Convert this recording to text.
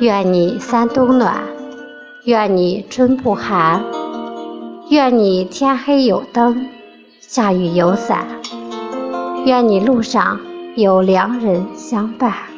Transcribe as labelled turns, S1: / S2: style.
S1: 愿你三冬暖愿你春不寒愿你天黑有灯下雨有伞愿你路上有良人相伴。